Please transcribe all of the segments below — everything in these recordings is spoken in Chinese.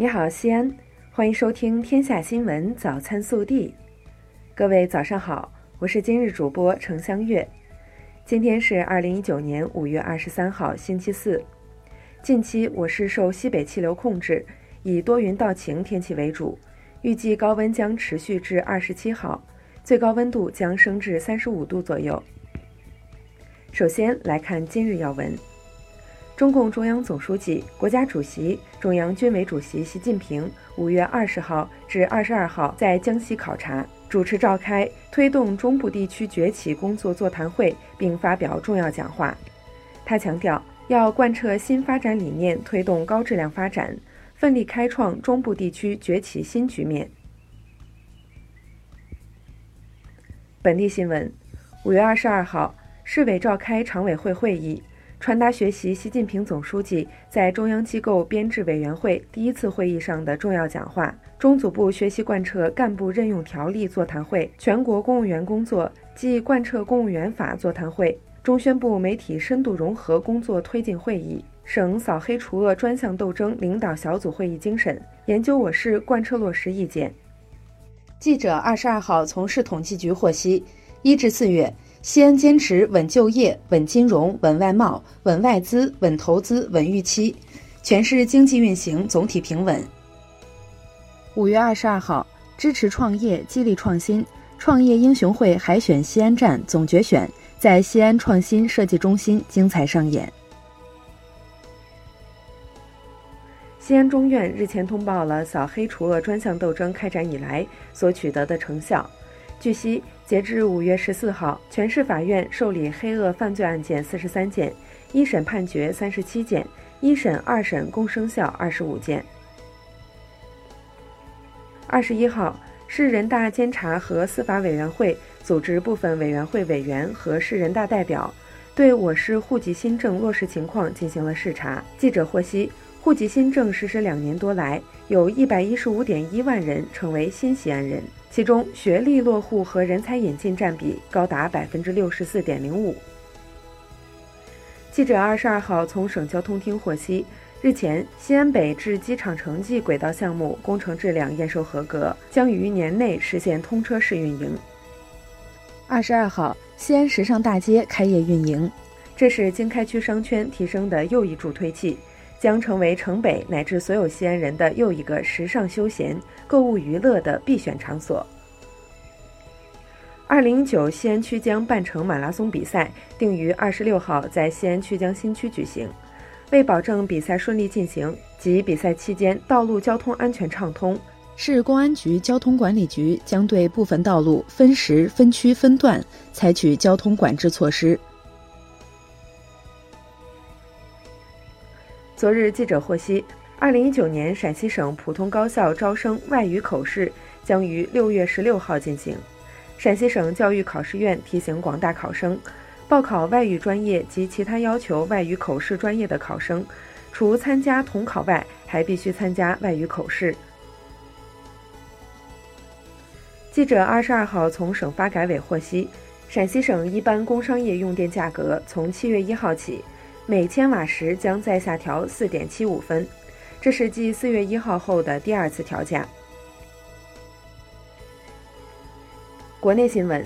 你好，西安，欢迎收听《天下新闻早餐速递》。各位早上好，我是今日主播程香月。今天是二零一九年五月二十三号，星期四。近期我市受西北气流控制，以多云到晴天气为主，预计高温将持续至二十七号，最高温度将升至三十五度左右。首先来看今日要闻。中共中央总书记、国家主席、中央军委主席习近平五月二十号至二十二号在江西考察，主持召开推动中部地区崛起工作座谈会，并发表重要讲话。他强调，要贯彻新发展理念，推动高质量发展，奋力开创中部地区崛起新局面。本地新闻：五月二十二号，市委召开常委会会议。传达学习习近平总书记在中央机构编制委员会第一次会议上的重要讲话。中组部学习贯彻干部任用条例座谈会、全国公务员工作暨贯彻公务员法座谈会、中宣部媒体深度融合工作推进会议、省扫黑除恶专项斗争领导小组会议精神，研究我市贯彻落实意见。记者二十二号从市统计局获悉，一至四月。西安坚持稳就业、稳金融、稳外贸、稳外资、稳投资、稳预期，全市经济运行总体平稳。五月二十二号，支持创业、激励创新创业英雄会海选西安站总决选在西安创新设计中心精彩上演。西安中院日前通报了扫黑除恶专项斗争开展以来所取得的成效。据悉，截至五月十四号，全市法院受理黑恶犯罪案件四十三件，一审判决三十七件，一审、二审共生效二十五件。二十一号，市人大监察和司法委员会组织部分委员会委员和市人大代表，对我市户籍新政落实情况进行了视察。记者获悉，户籍新政实施两年多来，有一百一十五点一万人成为新西安人。其中，学历落户和人才引进占比高达百分之六十四点零五。记者二十二号从省交通厅获悉，日前，西安北至机场城际轨道项目工程质量验收合格，将于年内实现通车试运营。二十二号，西安时尚大街开业运营，这是经开区商圈提升的又一助推器。将成为城北乃至所有西安人的又一个时尚休闲、购物娱乐的必选场所。二零一九西安曲江半程马拉松比赛定于二十六号在西安曲江新区举行。为保证比赛顺利进行及比赛期间道路交通安全畅通，市公安局交通管理局将对部分道路分时、分区、分段采取交通管制措施。昨日，记者获悉，二零一九年陕西省普通高校招生外语口试将于六月十六号进行。陕西省教育考试院提醒广大考生，报考外语专业及其他要求外语口试专业的考生，除参加统考外，还必须参加外语口试。记者二十二号从省发改委获悉，陕西省一般工商业用电价格从七月一号起。每千瓦时将再下调四点七五分，这是继四月一号后的第二次调价。国内新闻：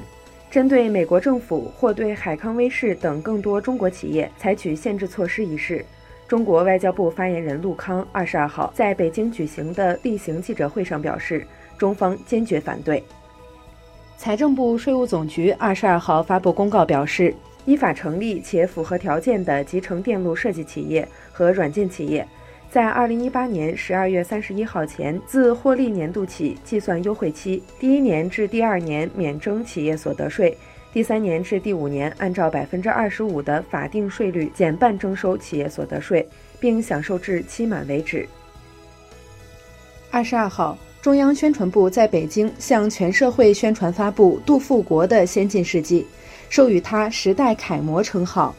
针对美国政府或对海康威视等更多中国企业采取限制措施一事，中国外交部发言人陆康二十二号在北京举行的例行记者会上表示，中方坚决反对。财政部、税务总局二十二号发布公告表示。依法成立且符合条件的集成电路设计企业和软件企业，在二零一八年十二月三十一号前，自获利年度起计算优惠期，第一年至第二年免征企业所得税，第三年至第五年按照百分之二十五的法定税率减半征收企业所得税，并享受至期满为止。二十二号，中央宣传部在北京向全社会宣传发布杜富国的《先进事迹》。授予他时代楷模称号。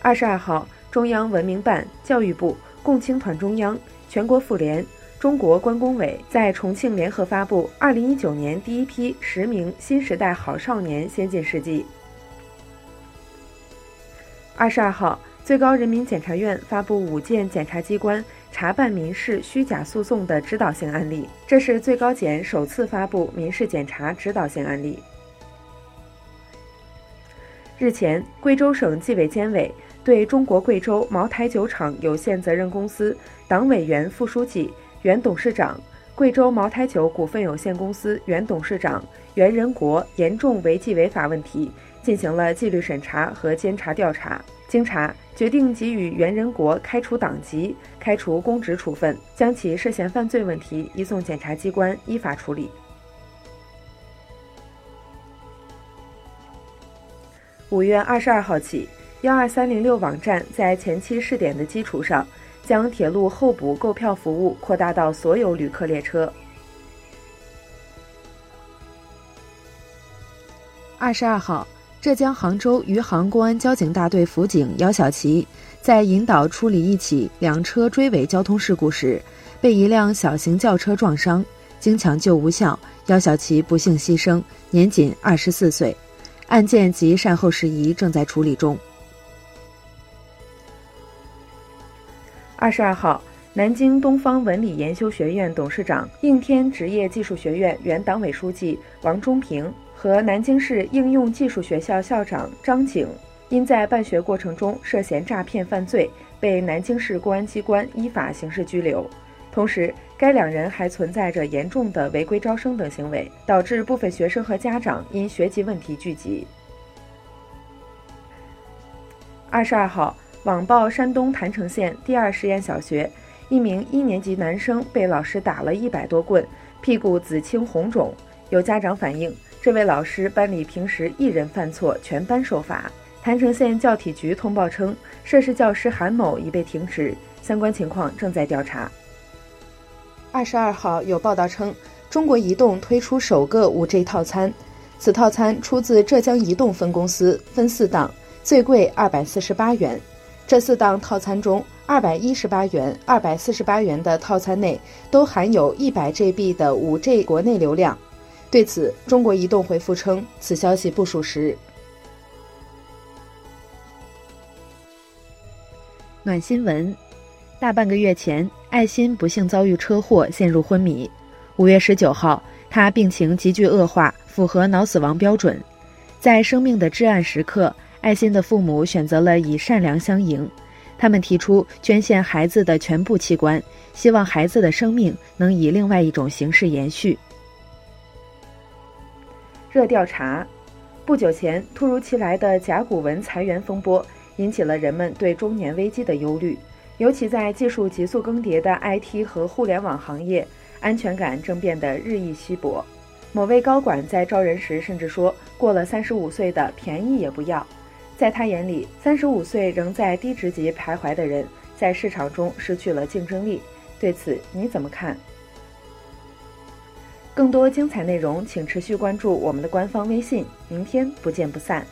二十二号，中央文明办、教育部、共青团中央、全国妇联、中国关工委在重庆联合发布二零一九年第一批十名新时代好少年先进事迹。二十二号，最高人民检察院发布五件检察机关查办民事虚假诉讼的指导性案例，这是最高检首次发布民事检查指导性案例。日前，贵州省纪委监委对中国贵州茅台酒厂有限责任公司党委原副书记、原董事长、贵州茅台酒股份有限公司原董事长袁仁国严重违纪违法问题进行了纪律审查和监察调查。经查，决定给予袁仁国开除党籍、开除公职处分，将其涉嫌犯罪问题移送检察机关依法处理。五月二十二号起，幺二三零六网站在前期试点的基础上，将铁路候补购票服务扩大到所有旅客列车。二十二号，浙江杭州余杭公安交警大队辅警姚小琪在引导处理一起两车追尾交通事故时，被一辆小型轿车撞伤，经抢救无效，姚小琪不幸牺牲，年仅二十四岁。案件及善后事宜正在处理中。二十二号，南京东方文理研修学院董事长、应天职业技术学院原党委书记王忠平和南京市应用技术学校校长张景，因在办学过程中涉嫌诈骗犯罪，被南京市公安机关依法刑事拘留。同时，该两人还存在着严重的违规招生等行为，导致部分学生和家长因学籍问题聚集。二十二号，网曝山东郯城县第二实验小学一名一年级男生被老师打了一百多棍，屁股紫青红肿。有家长反映，这位老师班里平时一人犯错，全班受罚。郯城县教体局通报称，涉事教师韩某已被停职，相关情况正在调查。二十二号有报道称，中国移动推出首个五 G 套餐，此套餐出自浙江移动分公司，分四档，最贵二百四十八元。这四档套餐中，二百一十八元、二百四十八元的套餐内都含有一百 GB 的五 G 国内流量。对此，中国移动回复称，此消息不属实。暖新闻。大半个月前，艾辛不幸遭遇车祸，陷入昏迷。五月十九号，他病情急剧恶化，符合脑死亡标准。在生命的至暗时刻，艾辛的父母选择了以善良相迎，他们提出捐献孩子的全部器官，希望孩子的生命能以另外一种形式延续。热调查：不久前突如其来的甲骨文裁员风波，引起了人们对中年危机的忧虑。尤其在技术急速更迭的 IT 和互联网行业，安全感正变得日益稀薄。某位高管在招人时甚至说：“过了三十五岁的便宜也不要。”在他眼里，三十五岁仍在低职级徘徊的人，在市场中失去了竞争力。对此你怎么看？更多精彩内容，请持续关注我们的官方微信。明天不见不散。